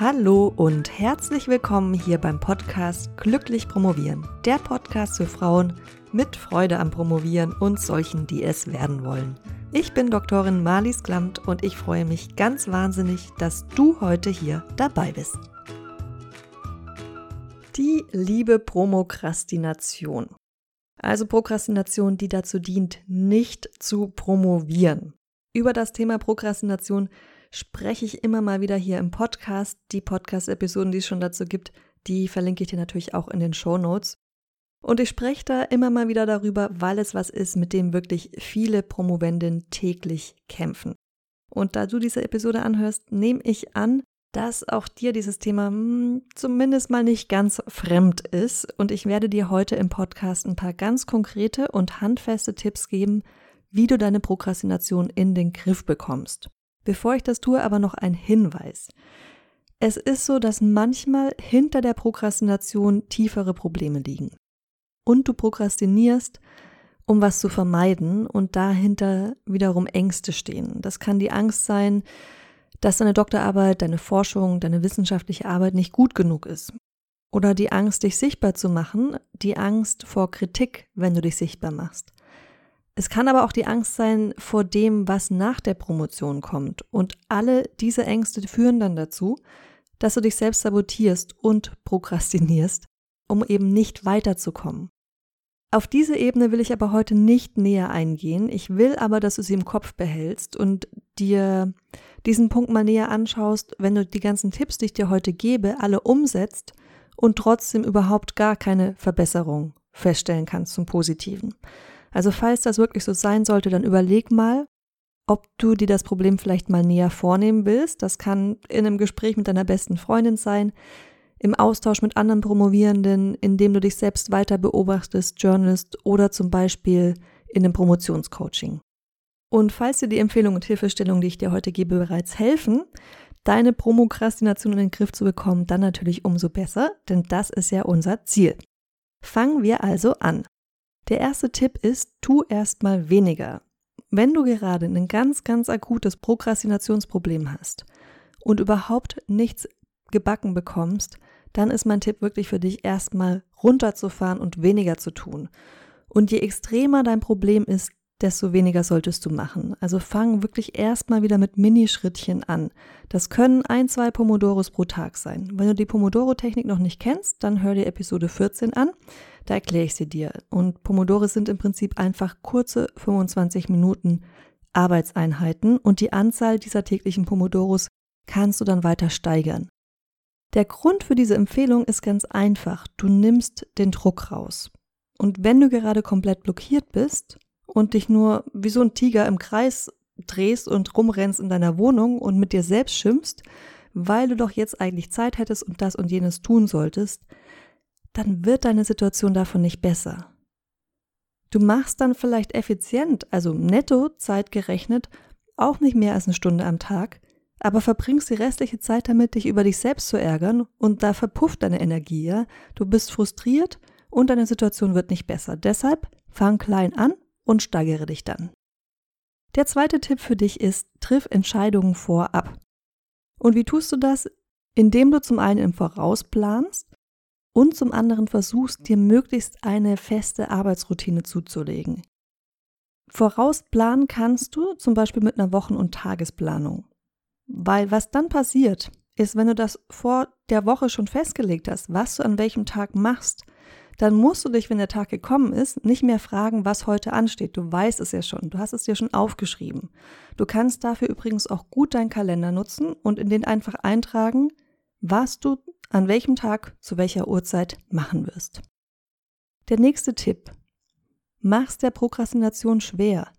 Hallo und herzlich willkommen hier beim Podcast Glücklich Promovieren. Der Podcast für Frauen mit Freude am Promovieren und solchen, die es werden wollen. Ich bin Doktorin Marlies Klamt und ich freue mich ganz wahnsinnig, dass du heute hier dabei bist. Die liebe Promokrastination. Also Prokrastination, die dazu dient, nicht zu promovieren. Über das Thema Prokrastination spreche ich immer mal wieder hier im Podcast. Die Podcast-Episoden, die es schon dazu gibt, die verlinke ich dir natürlich auch in den Show Notes. Und ich spreche da immer mal wieder darüber, weil es was ist, mit dem wirklich viele Promovenden täglich kämpfen. Und da du diese Episode anhörst, nehme ich an, dass auch dir dieses Thema hm, zumindest mal nicht ganz fremd ist. Und ich werde dir heute im Podcast ein paar ganz konkrete und handfeste Tipps geben, wie du deine Prokrastination in den Griff bekommst. Bevor ich das tue, aber noch ein Hinweis. Es ist so, dass manchmal hinter der Prokrastination tiefere Probleme liegen. Und du prokrastinierst, um was zu vermeiden und dahinter wiederum Ängste stehen. Das kann die Angst sein, dass deine Doktorarbeit, deine Forschung, deine wissenschaftliche Arbeit nicht gut genug ist. Oder die Angst, dich sichtbar zu machen, die Angst vor Kritik, wenn du dich sichtbar machst. Es kann aber auch die Angst sein vor dem, was nach der Promotion kommt. Und alle diese Ängste führen dann dazu, dass du dich selbst sabotierst und prokrastinierst, um eben nicht weiterzukommen. Auf diese Ebene will ich aber heute nicht näher eingehen. Ich will aber, dass du sie im Kopf behältst und dir diesen Punkt mal näher anschaust, wenn du die ganzen Tipps, die ich dir heute gebe, alle umsetzt und trotzdem überhaupt gar keine Verbesserung feststellen kannst zum Positiven. Also falls das wirklich so sein sollte, dann überleg mal, ob du dir das Problem vielleicht mal näher vornehmen willst. Das kann in einem Gespräch mit deiner besten Freundin sein, im Austausch mit anderen Promovierenden, indem du dich selbst weiter beobachtest, journalist oder zum Beispiel in einem Promotionscoaching. Und falls dir die Empfehlungen und Hilfestellungen, die ich dir heute gebe, bereits helfen, deine Promokrastination in den Griff zu bekommen, dann natürlich umso besser, denn das ist ja unser Ziel. Fangen wir also an. Der erste Tipp ist, tu erstmal weniger. Wenn du gerade ein ganz, ganz akutes Prokrastinationsproblem hast und überhaupt nichts gebacken bekommst, dann ist mein Tipp wirklich für dich erstmal runterzufahren und weniger zu tun. Und je extremer dein Problem ist, desto weniger solltest du machen. Also fang wirklich erstmal wieder mit Minischrittchen an. Das können ein, zwei Pomodoros pro Tag sein. Wenn du die Pomodoro-Technik noch nicht kennst, dann hör dir Episode 14 an. Da erkläre ich sie dir. Und Pomodore sind im Prinzip einfach kurze 25 Minuten Arbeitseinheiten und die Anzahl dieser täglichen Pomodoros kannst du dann weiter steigern. Der Grund für diese Empfehlung ist ganz einfach. Du nimmst den Druck raus. Und wenn du gerade komplett blockiert bist, und dich nur wie so ein Tiger im Kreis drehst und rumrennst in deiner Wohnung und mit dir selbst schimpfst, weil du doch jetzt eigentlich Zeit hättest und das und jenes tun solltest, dann wird deine Situation davon nicht besser. Du machst dann vielleicht effizient, also netto Zeit gerechnet, auch nicht mehr als eine Stunde am Tag, aber verbringst die restliche Zeit damit, dich über dich selbst zu ärgern und da verpufft deine Energie, ja? Du bist frustriert und deine Situation wird nicht besser. Deshalb fang klein an und steigere dich dann. Der zweite Tipp für dich ist, triff Entscheidungen vorab. Und wie tust du das? Indem du zum einen im Voraus planst und zum anderen versuchst, dir möglichst eine feste Arbeitsroutine zuzulegen. Vorausplanen kannst du zum Beispiel mit einer Wochen- und Tagesplanung. Weil was dann passiert, ist, wenn du das vor der Woche schon festgelegt hast, was du an welchem Tag machst, dann musst du dich, wenn der Tag gekommen ist, nicht mehr fragen, was heute ansteht. Du weißt es ja schon, du hast es dir schon aufgeschrieben. Du kannst dafür übrigens auch gut deinen Kalender nutzen und in den einfach eintragen, was du an welchem Tag zu welcher Uhrzeit machen wirst. Der nächste Tipp. Mach's der Prokrastination schwer.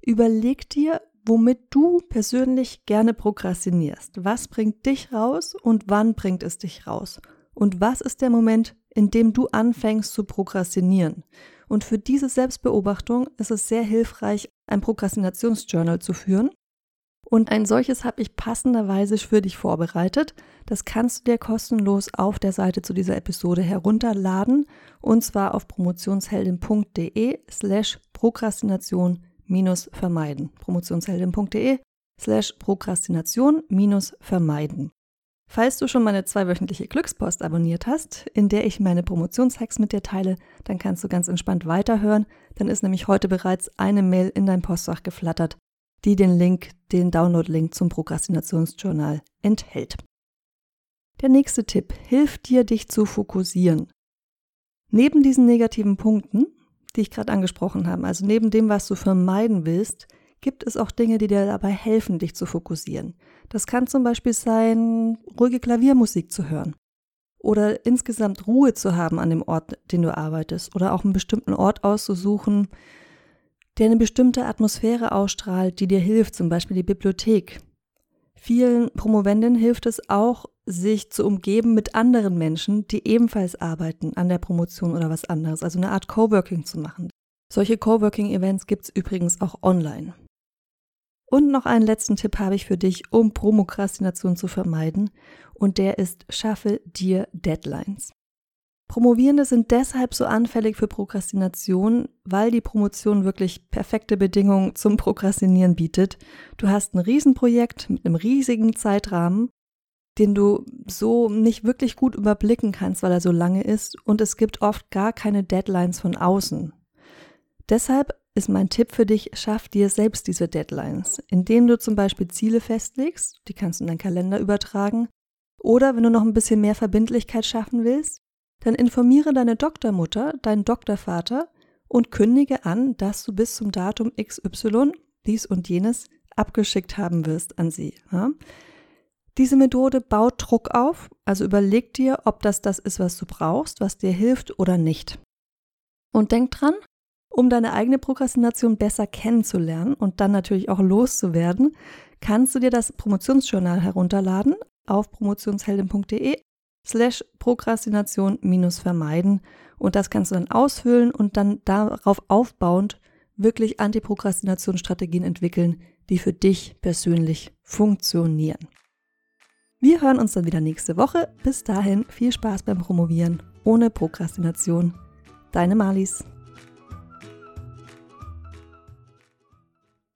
Überleg dir, womit du persönlich gerne prokrastinierst. Was bringt dich raus und wann bringt es dich raus? Und was ist der Moment, in dem du anfängst zu prokrastinieren? Und für diese Selbstbeobachtung ist es sehr hilfreich, ein Prokrastinationsjournal zu führen. Und ein solches habe ich passenderweise für dich vorbereitet. Das kannst du dir kostenlos auf der Seite zu dieser Episode herunterladen und zwar auf promotionsheldin.de slash Prokrastination vermeiden. promotionsheldin.de slash Prokrastination minus vermeiden. Falls du schon meine zweiwöchentliche Glückspost abonniert hast, in der ich meine Promotionshacks mit dir teile, dann kannst du ganz entspannt weiterhören. Dann ist nämlich heute bereits eine Mail in dein Postfach geflattert, die den Link, den Download-Link zum Prokrastinationsjournal enthält. Der nächste Tipp hilft dir, dich zu fokussieren. Neben diesen negativen Punkten, die ich gerade angesprochen habe, also neben dem, was du vermeiden willst, gibt es auch Dinge, die dir dabei helfen, dich zu fokussieren. Das kann zum Beispiel sein, ruhige Klaviermusik zu hören oder insgesamt Ruhe zu haben an dem Ort, den du arbeitest oder auch einen bestimmten Ort auszusuchen, der eine bestimmte Atmosphäre ausstrahlt, die dir hilft, zum Beispiel die Bibliothek. Vielen Promovendinnen hilft es auch, sich zu umgeben mit anderen Menschen, die ebenfalls arbeiten an der Promotion oder was anderes, also eine Art Coworking zu machen. Solche Coworking-Events gibt es übrigens auch online. Und noch einen letzten Tipp habe ich für dich, um Promokrastination zu vermeiden, und der ist, schaffe dir Deadlines. Promovierende sind deshalb so anfällig für Prokrastination, weil die Promotion wirklich perfekte Bedingungen zum Prokrastinieren bietet. Du hast ein Riesenprojekt mit einem riesigen Zeitrahmen, den du so nicht wirklich gut überblicken kannst, weil er so lange ist, und es gibt oft gar keine Deadlines von außen. Deshalb ist mein Tipp für dich, schaff dir selbst diese Deadlines, indem du zum Beispiel Ziele festlegst, die kannst du in deinen Kalender übertragen, oder wenn du noch ein bisschen mehr Verbindlichkeit schaffen willst, dann informiere deine Doktormutter, deinen Doktorvater und kündige an, dass du bis zum Datum XY dies und jenes abgeschickt haben wirst an sie. Ja? Diese Methode baut Druck auf, also überleg dir, ob das das ist, was du brauchst, was dir hilft oder nicht. Und denk dran, um deine eigene Prokrastination besser kennenzulernen und dann natürlich auch loszuwerden, kannst du dir das Promotionsjournal herunterladen auf promotionsheldin.de slash Prokrastination minus vermeiden. Und das kannst du dann ausfüllen und dann darauf aufbauend wirklich Antiprokrastinationsstrategien entwickeln, die für dich persönlich funktionieren. Wir hören uns dann wieder nächste Woche. Bis dahin viel Spaß beim Promovieren ohne Prokrastination. Deine Malis.